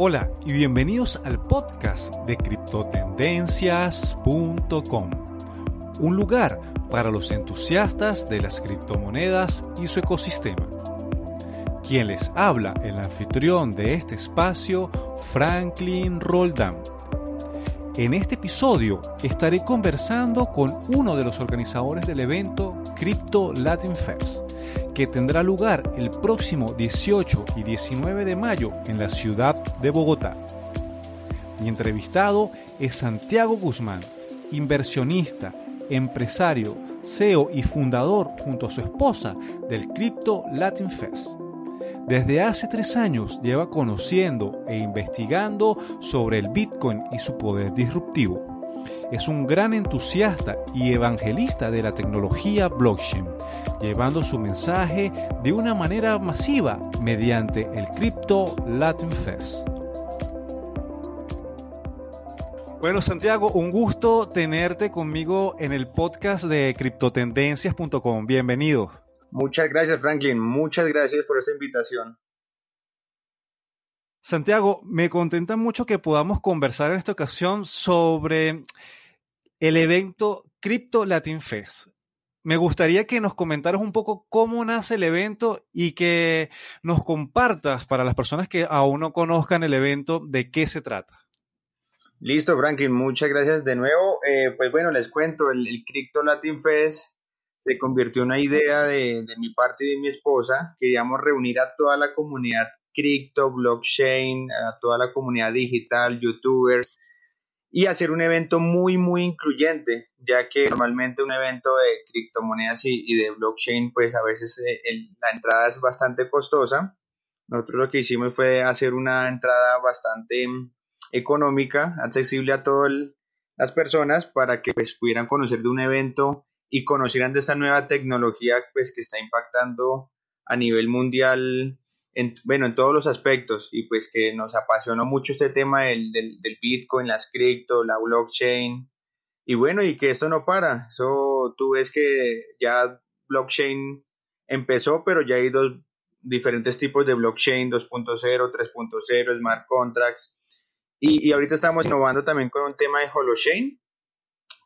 Hola y bienvenidos al podcast de criptotendencias.com, un lugar para los entusiastas de las criptomonedas y su ecosistema. Quien les habla, el anfitrión de este espacio, Franklin Roldán. En este episodio estaré conversando con uno de los organizadores del evento Crypto Latin Fest que tendrá lugar el próximo 18 y 19 de mayo en la ciudad de Bogotá. Mi entrevistado es Santiago Guzmán, inversionista, empresario, CEO y fundador junto a su esposa del Crypto Latin Fest. Desde hace tres años lleva conociendo e investigando sobre el Bitcoin y su poder disruptivo es un gran entusiasta y evangelista de la tecnología blockchain, llevando su mensaje de una manera masiva mediante el Crypto Latin Fest. Bueno, Santiago, un gusto tenerte conmigo en el podcast de criptotendencias.com. Bienvenido. Muchas gracias, Franklin. Muchas gracias por esta invitación. Santiago, me contenta mucho que podamos conversar en esta ocasión sobre el evento Crypto Latin Fest. Me gustaría que nos comentaras un poco cómo nace el evento y que nos compartas para las personas que aún no conozcan el evento de qué se trata. Listo, Franklin, muchas gracias de nuevo. Eh, pues bueno, les cuento, el, Crypto Latin Fest se convirtió en una idea de, de, mi parte y de mi esposa. Queríamos reunir a toda la comunidad cripto, blockchain, a toda la comunidad digital, youtubers, y hacer un evento muy, muy incluyente, ya que normalmente un evento de criptomonedas y, de blockchain, pues a veces eh, la entrada es bastante costosa. Nosotros lo que hicimos fue hacer una entrada bastante mm, económica, accesible a todas las personas para que pues, pudieran conocer de un evento y conocieran de esta nueva tecnología pues, que está impactando a nivel mundial en, bueno, en todos los aspectos y pues que nos apasionó mucho este tema del, del, Bitcoin, las cripto, la blockchain y bueno, y que esto no para. Eso tú ves que ya blockchain empezó, pero ya hay dos diferentes tipos de blockchain, 2.0, 3.0, smart contracts. Y, y, ahorita estamos innovando también con un tema de holochain,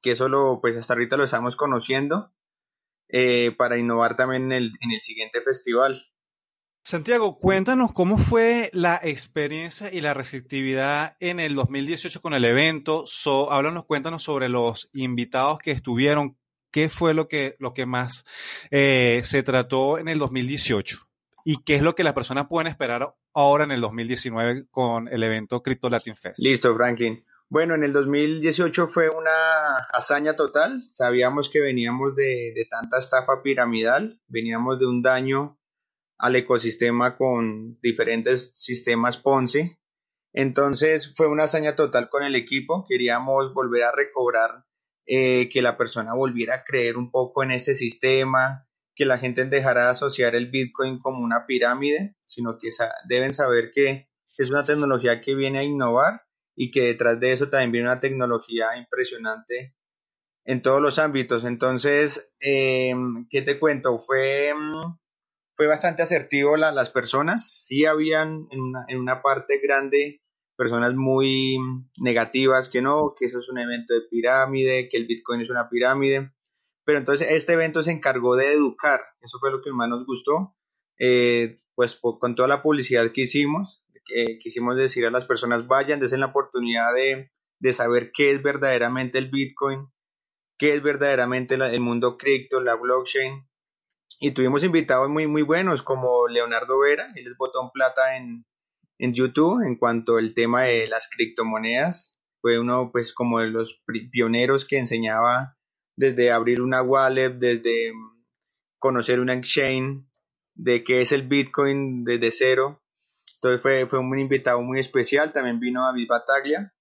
que eso lo, pues hasta ahorita lo estamos conociendo, eh, para innovar también en el, en el siguiente festival. Santiago, cuéntanos cómo fue la experiencia y la receptividad en el 2018 con el evento. háblanos, cuéntanos sobre los invitados que estuvieron. ¿Qué fue lo que, lo que más eh, se trató en el 2018? ¿Y qué es lo que las personas pueden esperar ahora en el 2019 con el evento Crypto Latin Fest? Listo, Franklin. Bueno, en el 2018 fue una hazaña total. Sabíamos que veníamos de, de tanta estafa piramidal, veníamos de un daño al ecosistema con diferentes sistemas Ponzi. Entonces fue una hazaña total con el equipo. Queríamos volver a recobrar eh, que la persona volviera a creer un poco en este sistema, que la gente dejara de asociar el Bitcoin como una pirámide, sino que deben saber que es una tecnología que viene a innovar y que detrás de eso también viene una tecnología impresionante en todos los ámbitos. Entonces, eh, ¿qué te cuento? Fue mm, fue bastante asertivo la, las personas. Sí habían en una, en una parte grande personas muy negativas que no, que eso es un evento de pirámide, que el Bitcoin es una pirámide. Pero entonces este evento se encargó de educar, eso fue lo que más nos gustó, eh, pues con toda la publicidad que hicimos, que quisimos decir a las personas, vayan, desen la oportunidad de, de saber qué es verdaderamente el Bitcoin, qué es verdaderamente el mundo cripto, la blockchain, y tuvimos invitados muy, muy buenos como Leonardo Vera, él es botón plata en, en YouTube en cuanto al tema de las criptomonedas. Fue uno pues como de los pioneros que enseñaba desde abrir una wallet, desde mm, conocer una exchange, de qué es el Bitcoin desde cero. Entonces fue, fue un invitado muy especial. También vino David Bataglia,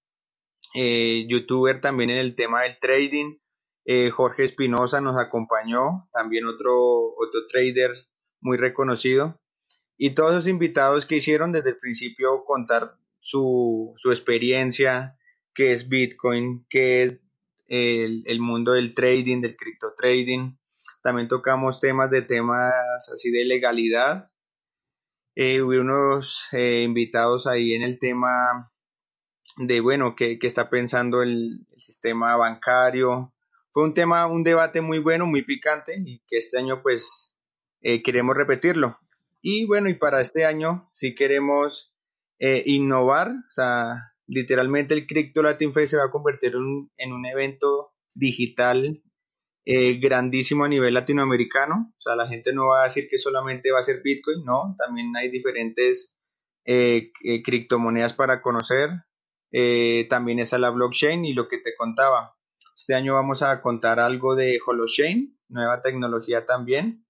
eh, youtuber también en el tema del trading. Eh, Jorge Espinosa nos acompañó, también otro, otro trader muy reconocido. Y todos los invitados que hicieron desde el principio contar su, su experiencia, qué es Bitcoin, qué es el, el, mundo del trading, del cripto trading. También tocamos temas de temas así de legalidad. Eh, hubo unos eh, invitados ahí en el tema de, bueno, qué, está pensando el, sistema bancario. Fue un tema, un debate muy bueno, muy picante y que este año pues eh, queremos repetirlo. Y bueno, y para este año sí queremos innovar, o sea, literalmente el Crypto Latin Fest se va a convertir en un evento digital eh, grandísimo a nivel latinoamericano. O sea, la gente no va a decir que solamente va a ser Bitcoin, no, también hay diferentes eh, eh, criptomonedas para conocer. también está la blockchain y lo que te contaba. Este año vamos a contar algo de Holochain, nueva tecnología también.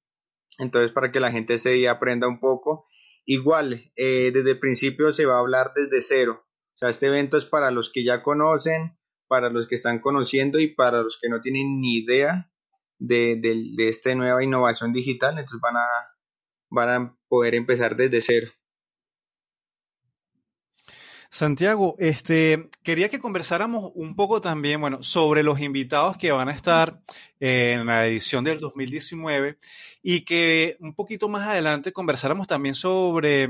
Entonces, para que la gente se aprenda un poco. Igual, desde el principio se va a hablar desde cero. O sea, este evento es para los que ya conocen, para los que están conociendo y para los que no tienen ni idea de, de, esta nueva innovación digital, entonces van a, van a poder empezar desde cero. Santiago, este, quería que conversáramos un poco también, bueno, sobre los invitados que van a estar en la edición del 2019 y que un poquito más adelante conversáramos también sobre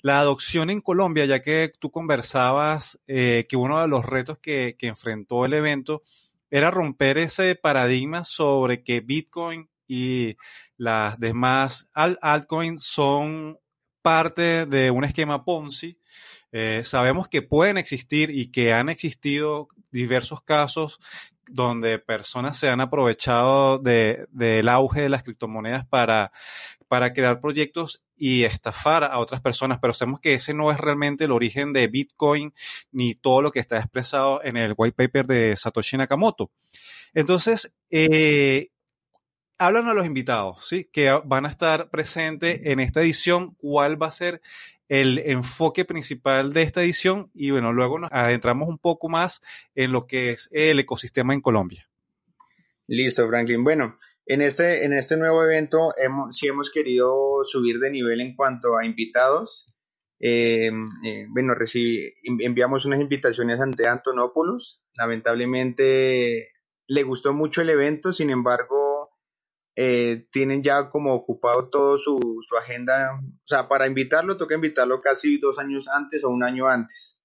la adopción en Colombia, ya que tú conversabas eh, que uno de los retos que, que enfrentó el evento era romper ese paradigma sobre que Bitcoin y las demás altcoins son parte de un esquema Ponzi eh, sabemos que pueden existir y que han existido diversos casos donde personas se han aprovechado del auge de las criptomonedas para, para crear proyectos y estafar a otras personas, pero sabemos que ese no es realmente el origen de Bitcoin ni todo lo que está expresado en el white paper de Satoshi Nakamoto. Entonces, eh, háblanos a los invitados, ¿sí? Que van a estar presentes en esta edición, cuál va a ser el enfoque principal de esta edición y bueno, luego nos adentramos un poco más en lo que es el ecosistema en Colombia. Listo, Franklin. Bueno, en este, en este nuevo evento hemos, sí hemos querido subir de nivel en cuanto a invitados. Eh, eh, bueno, enviamos unas invitaciones ante Antonopoulos. Lamentablemente le gustó mucho el evento, sin embargo, eh, tienen ya como ocupado todo su, agenda. O sea, para invitarlo, toca invitarlo casi dos años antes o un año antes.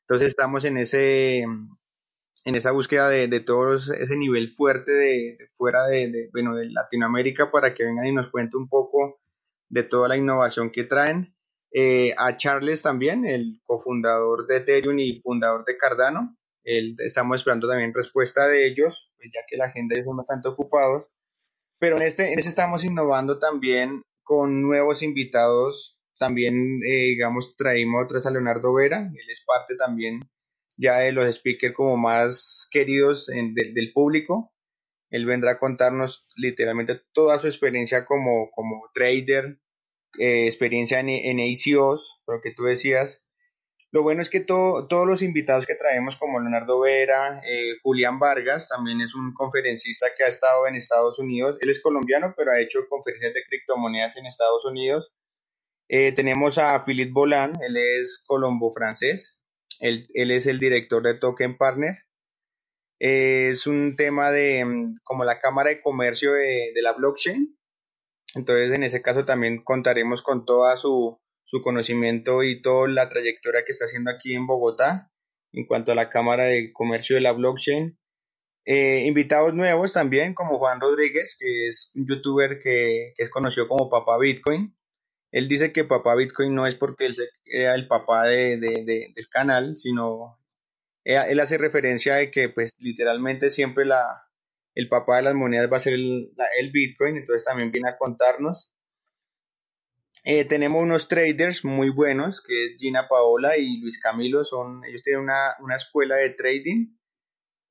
Entonces estamos en ese en esa búsqueda de, de todo ese nivel fuerte de, fuera de, bueno, de Latinoamérica para que vengan y nos cuente un poco de toda la innovación que traen. Eh, a Charles también, el cofundador de Ethereum y fundador de Cardano. estamos esperando también respuesta de ellos, pues ya que la agenda es bastante ocupados. Pero en este, en este estamos innovando también con nuevos invitados. También, eh, digamos, traímos otra a Leonardo Vera. Él es parte también ya de los speakers como más queridos del público. Él vendrá a contarnos literalmente toda su experiencia como, como trader, eh, experiencia en, en ACOs, lo que tú decías, lo bueno es que todos los invitados que traemos, como Leonardo Vera, eh, Julián Vargas, también es un conferencista que ha estado en Estados Unidos. Él es colombiano, pero ha hecho conferencias de criptomonedas en Estados Unidos. Eh, tenemos a Philippe Bolan, él es colombo-francés. Él, es el director de Token Partner. Eh, es un tema de mm, como la Cámara de Comercio de la blockchain. Entonces, en ese caso también contaremos con toda su, su conocimiento y toda la trayectoria que está haciendo aquí en Bogotá en cuanto a la Cámara de Comercio de la Blockchain. Eh, invitados nuevos también, como Juan Rodríguez, que es un youtuber que, es conocido como Papá Bitcoin. Él dice que Papá Bitcoin no es porque él sea el papá de, del canal, sino él, hace referencia de que pues literalmente siempre la, el papá de las monedas va a ser el, el Bitcoin, entonces también viene a contarnos eh, tenemos unos traders muy buenos, que es Gina Paola y Luis Camilo, son, ellos tienen una, escuela de trading.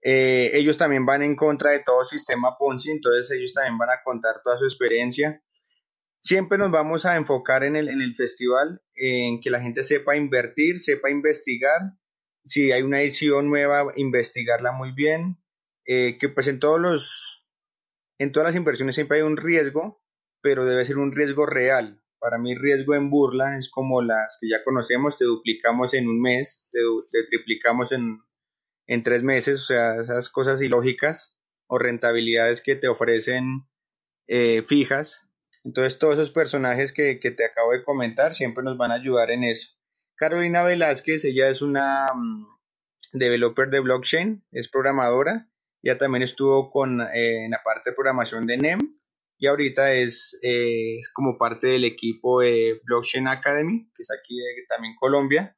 Eh, ellos también van en contra de todo sistema Ponzi, entonces ellos también van a contar toda su experiencia. Siempre nos vamos a enfocar en el, en el festival, en que la gente sepa invertir, sepa investigar. Si hay una edición nueva, investigarla muy bien. Eh, que pues en todos los, en todas las inversiones siempre hay un riesgo, pero debe ser un riesgo real para mí riesgo en burla es como las que ya conocemos, te duplicamos en un mes, te, triplicamos en, tres meses, o sea, esas cosas ilógicas o rentabilidades que te ofrecen eh, fijas. Entonces todos esos personajes que, te acabo de comentar siempre nos van a ayudar en eso. Carolina Velázquez, ella es una mm, developer de blockchain, es programadora, ya también estuvo con, eh, en la parte de programación de NEM y ahorita es, eh, es como parte del equipo de Blockchain Academy, que es aquí de, también Colombia.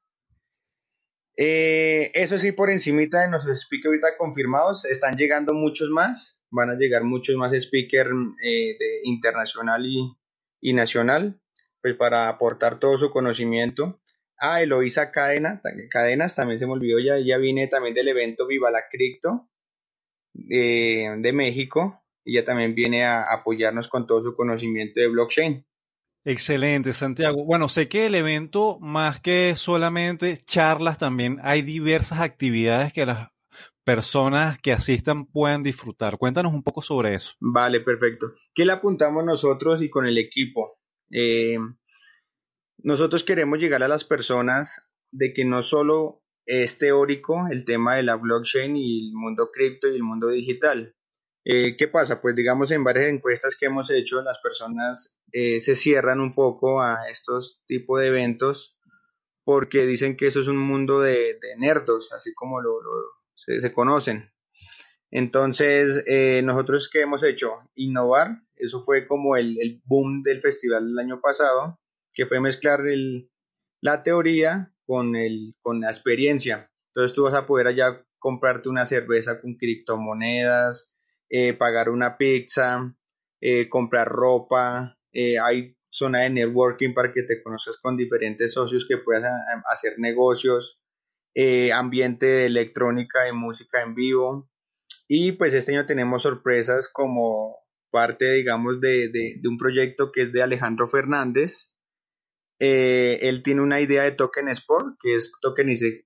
Eh, eso sí, por encimita de nuestros speakers ahorita confirmados, están llegando muchos más, van a llegar muchos más speakers eh, de internacional y, y, nacional, pues para aportar todo su conocimiento. Ah, Eloisa Cadena, Cadenas, también se me olvidó, ya, ya vine también del evento Viva la Cripto eh, de México, ella también viene a apoyarnos con todo su conocimiento de blockchain. Excelente, Santiago. Bueno, sé que el evento, más que solamente charlas, también hay diversas actividades que las personas que asistan puedan disfrutar. Cuéntanos un poco sobre eso. Vale, perfecto. ¿Qué le apuntamos nosotros y con el equipo? Eh, nosotros queremos llegar a las personas de que no solo es teórico el tema de la blockchain y el mundo cripto y el mundo digital, eh, ¿Qué pasa? Pues digamos en varias encuestas que hemos hecho, las personas eh, se cierran un poco a estos tipos de eventos porque dicen que eso es un mundo de, nerdos, así como lo, se, conocen. Entonces, eh, nosotros qué hemos hecho? Innovar, eso fue como el, boom del festival del año pasado, que fue mezclar la teoría con, el, con la experiencia. Entonces tú vas a poder allá comprarte una cerveza con criptomonedas, eh, pagar una pizza, eh, comprar ropa, eh, hay zona de networking para que te conozcas con diferentes socios que puedas hacer negocios, ambiente de electrónica, de música en vivo. Y pues este año tenemos sorpresas como parte, digamos, de, de un proyecto que es de Alejandro Fernández, él tiene una idea de Token Sport, que es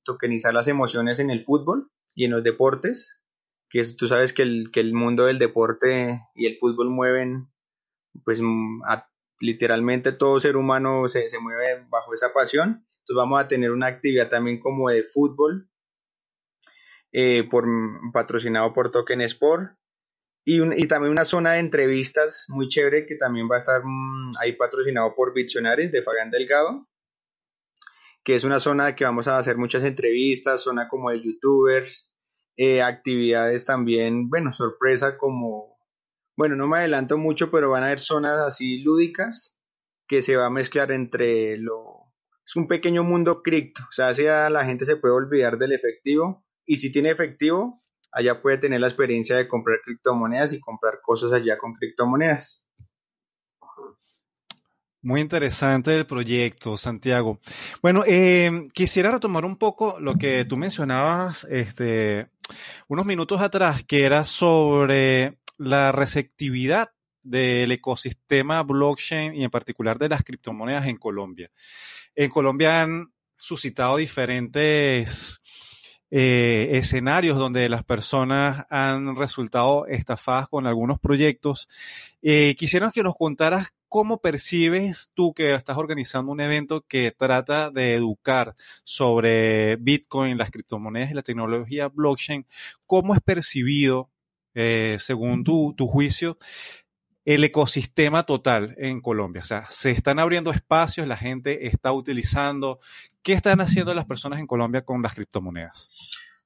tokenizar las emociones en el fútbol y en los deportes que tú sabes que el, que el mundo del deporte y el fútbol mueven, pues mm, literalmente todo ser humano se, se, mueve bajo esa pasión. Entonces vamos a tener una actividad también como de fútbol, eh, por, patrocinado por Token Sport. Y, y, también una zona de entrevistas muy chévere que también va a estar mm, ahí patrocinado por Visionaries de Fabián Delgado, que es una zona que vamos a hacer muchas entrevistas, zona como de youtubers, eh, actividades también, bueno, sorpresa como, bueno, no me adelanto mucho, pero van a haber zonas así lúdicas que se va a mezclar entre lo... Es un pequeño mundo cripto, o sea, así la gente se puede olvidar del efectivo y si tiene efectivo, allá puede tener la experiencia de comprar criptomonedas y comprar cosas allá con criptomonedas. Muy interesante el proyecto, Santiago. Bueno, eh, quisiera retomar un poco lo que tú mencionabas este, unos minutos atrás, que era sobre la receptividad del ecosistema blockchain y en particular de las criptomonedas en Colombia. En Colombia han suscitado diferentes eh, escenarios donde las personas han resultado estafadas con algunos proyectos. Eh, que nos contaras cómo percibes tú que estás organizando un evento que trata de educar sobre Bitcoin, las criptomonedas y la tecnología blockchain, cómo es percibido, eh, según tu, tu juicio, el ecosistema total en Colombia. O sea, se están abriendo espacios, la gente está utilizando. ¿Qué están haciendo las personas en Colombia con las criptomonedas?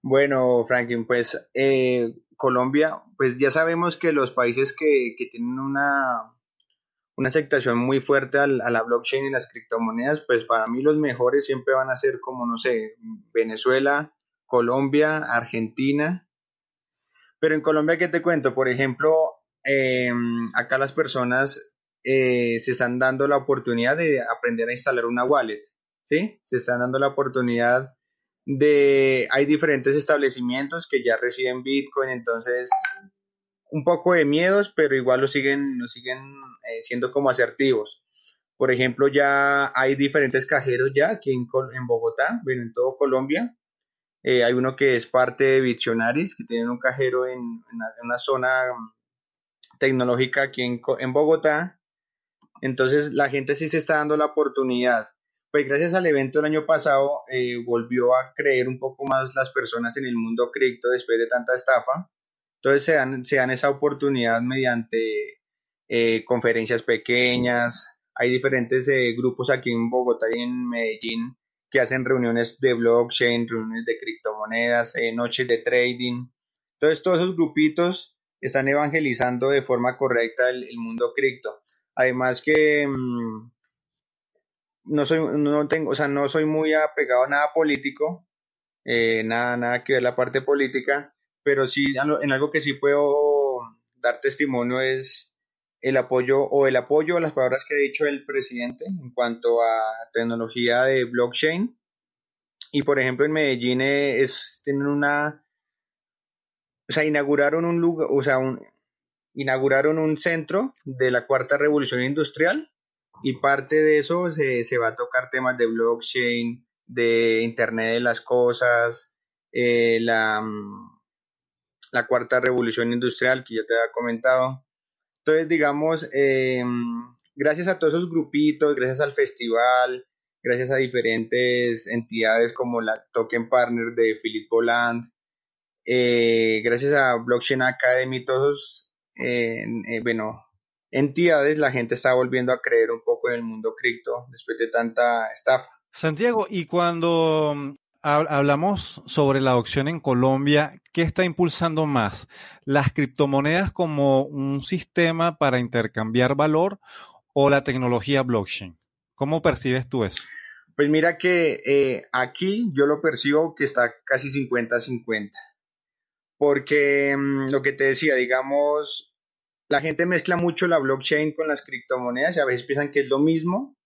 Bueno, Franklin, pues eh, Colombia, pues ya sabemos que los países que, tienen una, una aceptación muy fuerte a la blockchain y las criptomonedas, pues para mí los mejores siempre van a ser como, no sé, Venezuela, Colombia, Argentina. Pero en Colombia, ¿qué te cuento? Por ejemplo, Em, acá las personas eh, se están dando la oportunidad de aprender a instalar una wallet, ¿sí? Se están dando la oportunidad de, hay diferentes establecimientos que ya reciben Bitcoin, entonces un poco de miedos, pero igual lo siguen, lo siguen eh, siendo como asertivos. Por ejemplo, ya hay diferentes cajeros ya aquí en, Bogotá, bueno, en todo Colombia. Eh, hay uno que es parte de Visionaris, que tienen un cajero en una zona tecnológica aquí en, Bogotá. Entonces la gente sí se está dando la oportunidad. Pues gracias al evento del año pasado eh, volvió a creer un poco más las personas en el mundo cripto después de tanta estafa. Entonces se dan, esa oportunidad mediante eh, conferencias pequeñas, hay diferentes eh, grupos aquí en Bogotá y en Medellín que hacen reuniones de blockchain, reuniones de criptomonedas, noches de trading. Entonces todos esos grupitos están evangelizando de forma correcta el, mundo cripto. Además que mm, no soy, no tengo, o sea, no soy muy apegado a nada político, nada, nada que ver la parte política, pero sí en algo que sí puedo dar testimonio es el apoyo o el apoyo a las palabras que ha dicho el presidente en cuanto a tecnología de blockchain. Y por ejemplo en Medellín eh, es, tienen una, o sea, inauguraron un lugar, o sea, un, inauguraron un centro de la cuarta revolución industrial y parte de eso se, se va a tocar temas de blockchain, de Internet de las Cosas, eh, la, mm, la cuarta revolución industrial que yo te había comentado. Entonces, digamos, em, gracias a todos esos grupitos, gracias al festival, gracias a diferentes entidades como la Token Partner de Philip Boland, eh, gracias a Blockchain Academy, todos, eh, bueno, entidades, la gente está volviendo a creer un poco en el mundo cripto después de tanta estafa. Santiago, y cuando hablamos sobre la adopción en Colombia. ¿Qué está impulsando más? ¿Las criptomonedas como un sistema para intercambiar valor o la tecnología blockchain? ¿Cómo percibes tú eso? Pues mira que eh, aquí yo lo percibo que está casi 50-50. Porque mm, lo que te decía, digamos, la gente mezcla mucho la blockchain con las criptomonedas y a veces piensan que es lo mismo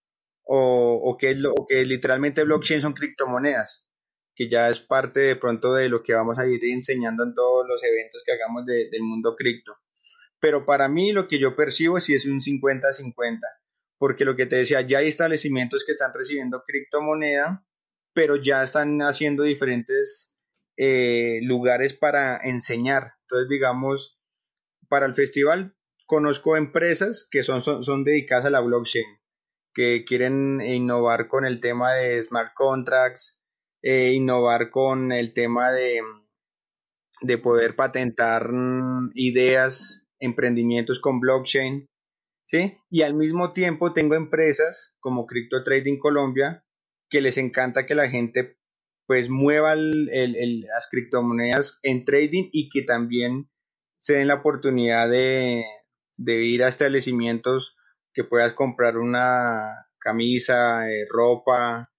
o, que, o que literalmente blockchain son criptomonedas que ya es parte de pronto de lo que vamos a ir enseñando en todos los eventos que hagamos del mundo cripto. Pero para mí lo que yo percibo sí es un 50-50, porque lo que te decía, ya hay establecimientos que están recibiendo criptomoneda, pero ya están haciendo diferentes eh, lugares para enseñar. Entonces, digamos, para el festival conozco empresas que son, son, dedicadas a la blockchain, que quieren innovar con el tema de smart contracts, eh, innovar con el tema de, de poder patentar mm, ideas, emprendimientos con blockchain, ¿sí? Y al mismo tiempo tengo empresas como Crypto Trading Colombia que les encanta que la gente pues mueva las criptomonedas en trading y que también se den la oportunidad de, ir a establecimientos que puedas comprar una camisa, eh, ropa,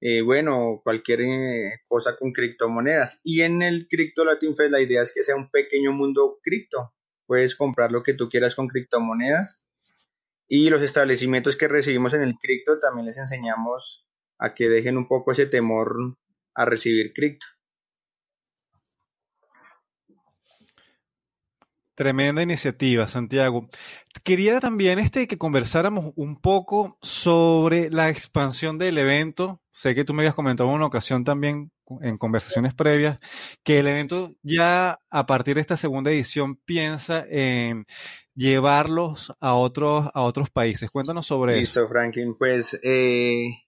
eh, bueno, cualquier eh, cosa con criptomonedas. Y en el Crypto Latin Fest la idea es que sea un pequeño mundo cripto. Puedes comprar lo que tú quieras con criptomonedas. Y los establecimientos que recibimos en el cripto también les enseñamos a que dejen un poco ese temor a recibir cripto. Tremenda iniciativa, Santiago. Quería también este, que conversáramos un poco sobre la expansión del evento. Sé que tú me habías comentado en una ocasión también en conversaciones previas que el evento ya a partir de esta segunda edición piensa en llevarlos a otros a otros países. Cuéntanos sobre eso. Listo, Franklin. Pues eh,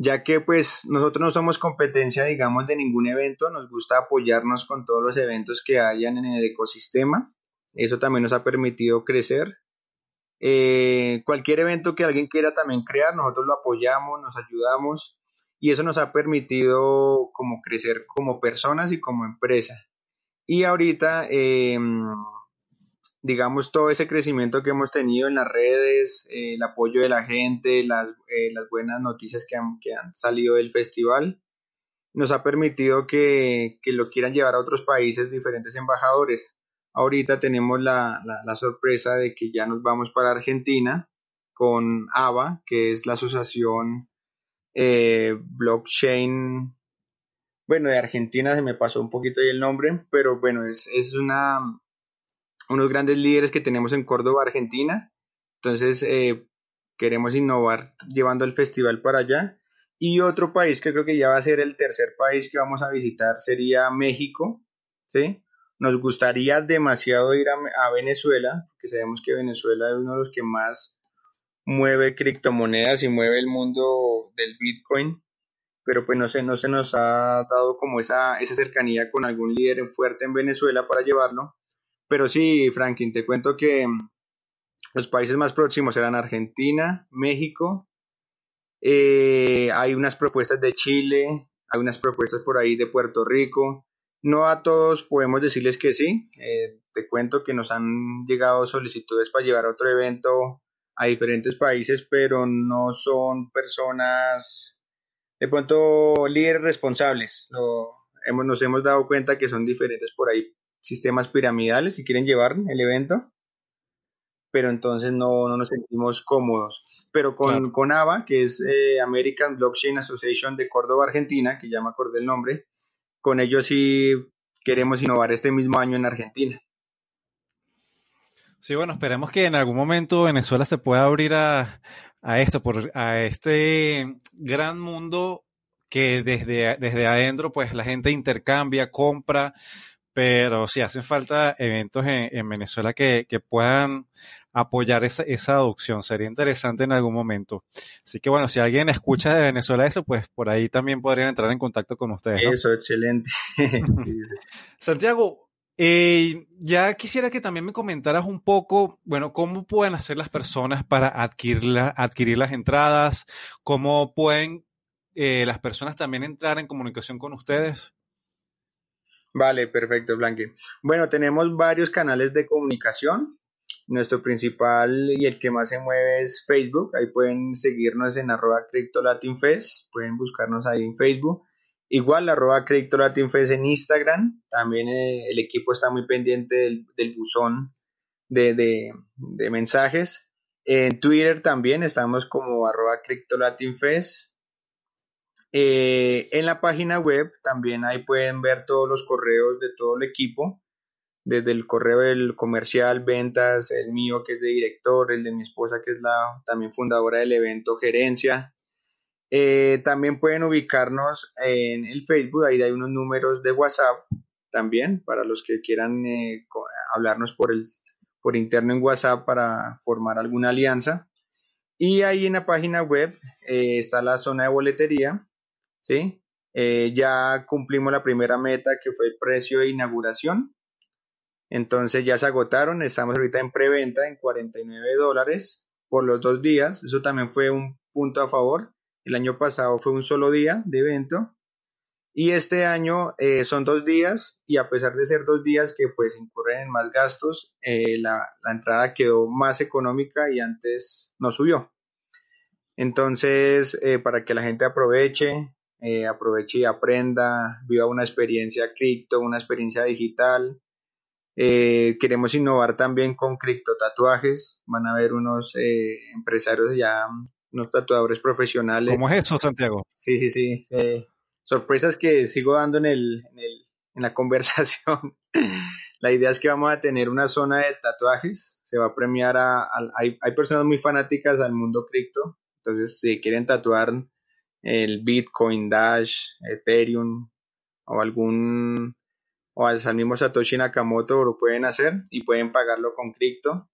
ya que pues nosotros no somos competencia, digamos, de ningún evento, nos gusta apoyarnos con todos los eventos que hayan en el ecosistema. Eso también nos ha permitido crecer. Eh, cualquier evento que alguien quiera también crear, nosotros lo apoyamos, nos ayudamos y eso nos ha permitido como crecer como personas y como empresa. Y ahorita, eh, digamos, todo ese crecimiento que hemos tenido en las redes, eh, el apoyo de la gente, las, eh, las buenas noticias que han, salido del festival, nos ha permitido que, que, lo quieran llevar a otros países diferentes embajadores. Ahorita tenemos la, la, sorpresa de que ya nos vamos para Argentina con ABA, que es la asociación eh, blockchain, bueno, de Argentina se me pasó un poquito ahí el nombre, pero bueno, es, es una, unos grandes líderes que tenemos en Córdoba, Argentina. Entonces, eh, queremos innovar llevando el festival para allá. Y otro país que creo que ya va a ser el tercer país que vamos a visitar sería México. ¿sí? Nos gustaría demasiado ir a, Venezuela, porque sabemos que Venezuela es uno de los que más mueve criptomonedas y mueve el mundo del Bitcoin. Pero pues no se, no se nos ha dado como esa, esa cercanía con algún líder fuerte en Venezuela para llevarlo. Pero sí, Franklin, te cuento que mm, Los países más próximos eran Argentina, México. Eh, hay unas propuestas de Chile, hay unas propuestas por ahí de Puerto Rico. No a todos podemos decirles que sí. Eh, te cuento que nos han llegado solicitudes para llevar otro evento a diferentes países, pero no son personas de pronto líderes responsables. hemos, nos hemos dado cuenta que son diferentes por ahí sistemas piramidales y quieren llevar el evento, pero entonces no, nos sentimos cómodos. Pero con, con ABA, que es eh, American Blockchain Association de Córdoba, Argentina, que ya me acordé el nombre, con ellos sí queremos innovar este mismo año en Argentina. Sí, bueno, esperemos que en algún momento Venezuela se pueda abrir a, esto, por, a este gran mundo que desde, desde adentro, pues la gente intercambia, compra, pero sí hacen falta eventos en, Venezuela que, puedan apoyar esa, esa adopción. Sería interesante en algún momento. Así que bueno, si alguien escucha de Venezuela eso, pues por ahí también podrían entrar en contacto con ustedes. Eso, excelente. Santiago, eh, ya quisiera que también me comentaras un poco, bueno, cómo pueden hacer las personas para adquirir, adquirir las entradas, cómo pueden eh, las personas también entrar en comunicación con ustedes. Vale, perfecto, Blanque. Bueno, tenemos varios canales de comunicación. Nuestro principal y el que más se mueve es Facebook. Ahí pueden seguirnos en arroba CryptoLatinFest. Pueden buscarnos ahí en Facebook. Igual arroba CryptoLatinFest en Instagram. También eh, el equipo está muy pendiente del, buzón de, mensajes. En Twitter también estamos como arroba CryptoLatinFest. Eh, en la página web también ahí pueden ver todos los correos de todo el equipo, desde el correo del comercial, ventas, el mío que es de director, el de mi esposa que es la también fundadora del evento, gerencia. Eh, también pueden ubicarnos en el Facebook, ahí hay unos números de WhatsApp también para los que quieran eh, hablarnos por, el, por interno en WhatsApp para formar alguna alianza. Y ahí en la página web está la zona de boletería, ¿sí? Eh, ya cumplimos la primera meta que fue el precio de inauguración. Entonces ya se agotaron, estamos ahorita en preventa en 49 dólares por los dos días. Eso también fue un punto a favor. El año pasado fue un solo día de evento y este año eh, son dos días y a pesar de ser dos días que pues incurren en más gastos, eh, la, la, entrada quedó más económica y antes no subió. Entonces, para que la gente aproveche, eh, aproveche y aprenda, viva una experiencia cripto, una experiencia digital. Eh, queremos innovar también con cripto tatuajes. Van a haber unos eh, empresarios ya, unos tatuadores profesionales. ¿Cómo es eso, Santiago? Sí, sí, sí. sorpresas que sigo dando en, el, en, el, en la conversación. la idea es que vamos a tener una zona de tatuajes. Se va a premiar a. hay, hay personas muy fanáticas al mundo cripto. Entonces, si quieren tatuar el Bitcoin, Dash, Ethereum o algún o al mismo Satoshi Nakamoto lo pueden hacer y pueden pagarlo con cripto.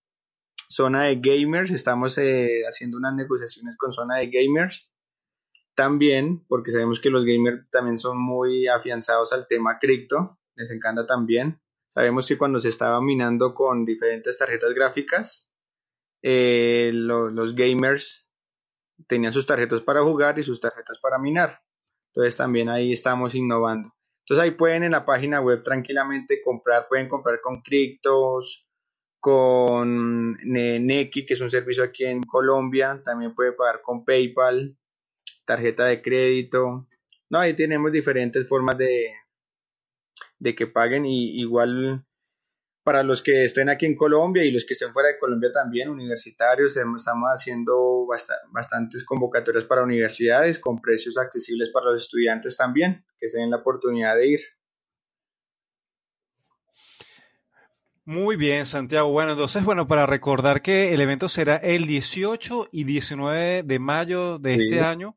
Zona de gamers, estamos eh, haciendo unas negociaciones con zona de gamers también, porque sabemos que los gamers también son muy afianzados al tema cripto, les encanta también. Sabemos que cuando se estaba minando con diferentes tarjetas gráficas, eh, los gamers tenían sus tarjetas para jugar y sus tarjetas para minar. Entonces también ahí estamos innovando. Entonces ahí pueden en la página web tranquilamente comprar, pueden comprar con criptos, con Neki, que es un servicio aquí en Colombia, también puede pagar con PayPal, tarjeta de crédito. No, ahí tenemos diferentes formas de, de que paguen y igual para los que estén aquí en Colombia y los que estén fuera de Colombia también, universitarios, estamos haciendo bastantes convocatorias para universidades con precios accesibles para los estudiantes también, que se den la oportunidad de ir. Muy bien, Santiago. Bueno, entonces, bueno, para recordar que el evento será el 18 y 19 de mayo de este año.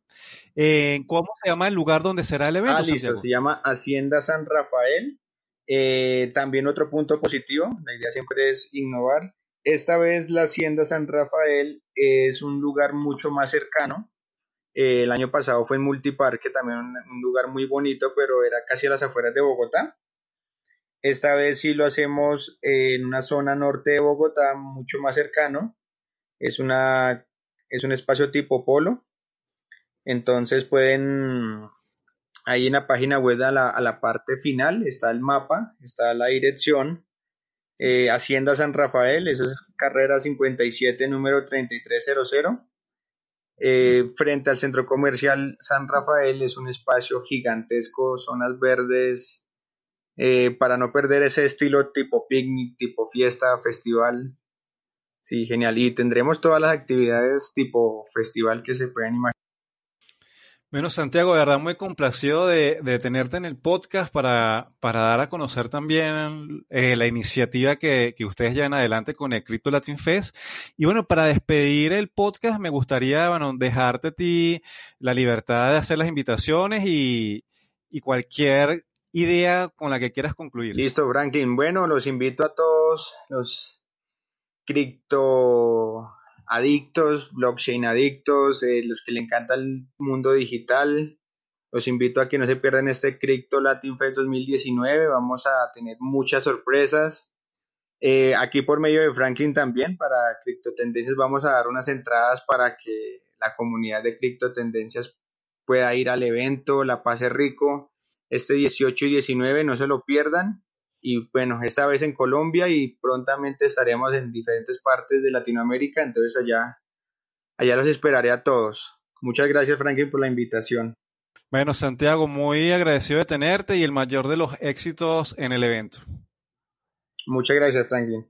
Eh, ¿Cómo se llama el lugar donde será el evento? Ah, listo, se llama Hacienda San Rafael, eh, también otro punto positivo, la idea siempre es innovar. Esta vez la Hacienda San Rafael es un lugar mucho más cercano. Eh, el año pasado fue en Multiparque, también un, lugar muy bonito, pero era casi a las afueras de Bogotá. Esta vez sí lo hacemos en una zona norte de Bogotá, mucho más cercano. Es, una, es un espacio tipo polo. Entonces pueden, ahí en la página web a la, parte final está el mapa, está la dirección. Eh, Hacienda San Rafael, eso es carrera 57, número 3300. Eh, frente al centro comercial San Rafael es un espacio gigantesco, zonas verdes, eh, para no perder ese estilo tipo picnic, tipo fiesta, festival. Sí, genial. Y tendremos todas las actividades tipo festival que se puedan imaginar. Bueno, Santiago, de verdad muy complacido de, tenerte en el podcast para, para, dar a conocer también eh, la iniciativa que, que, ustedes llevan adelante con el Crypto Latin Fest. Y bueno, para despedir el podcast, me gustaría bueno, dejarte a ti la libertad de hacer las invitaciones y, y cualquier idea con la que quieras concluir. Listo, Franklin. Bueno, los invito a todos los cripto adictos, blockchain adictos, eh, los que le encanta el mundo digital. Los invito a que no se pierdan este Crypto Latin Fest 2019. Vamos a tener muchas sorpresas. Eh, aquí por medio de Franklin también, para Cripto Tendencias, vamos a dar unas entradas para que la comunidad de Cripto Tendencias pueda ir al evento, la pase rico. Este 18 y 19 no se lo pierdan y bueno, esta vez en Colombia y prontamente estaremos en diferentes partes de Latinoamérica, entonces allá, allá los esperaré a todos. Muchas gracias Franklin por la invitación. Bueno, Santiago, muy agradecido de tenerte y el mayor de los éxitos en el evento. Muchas gracias, Franklin.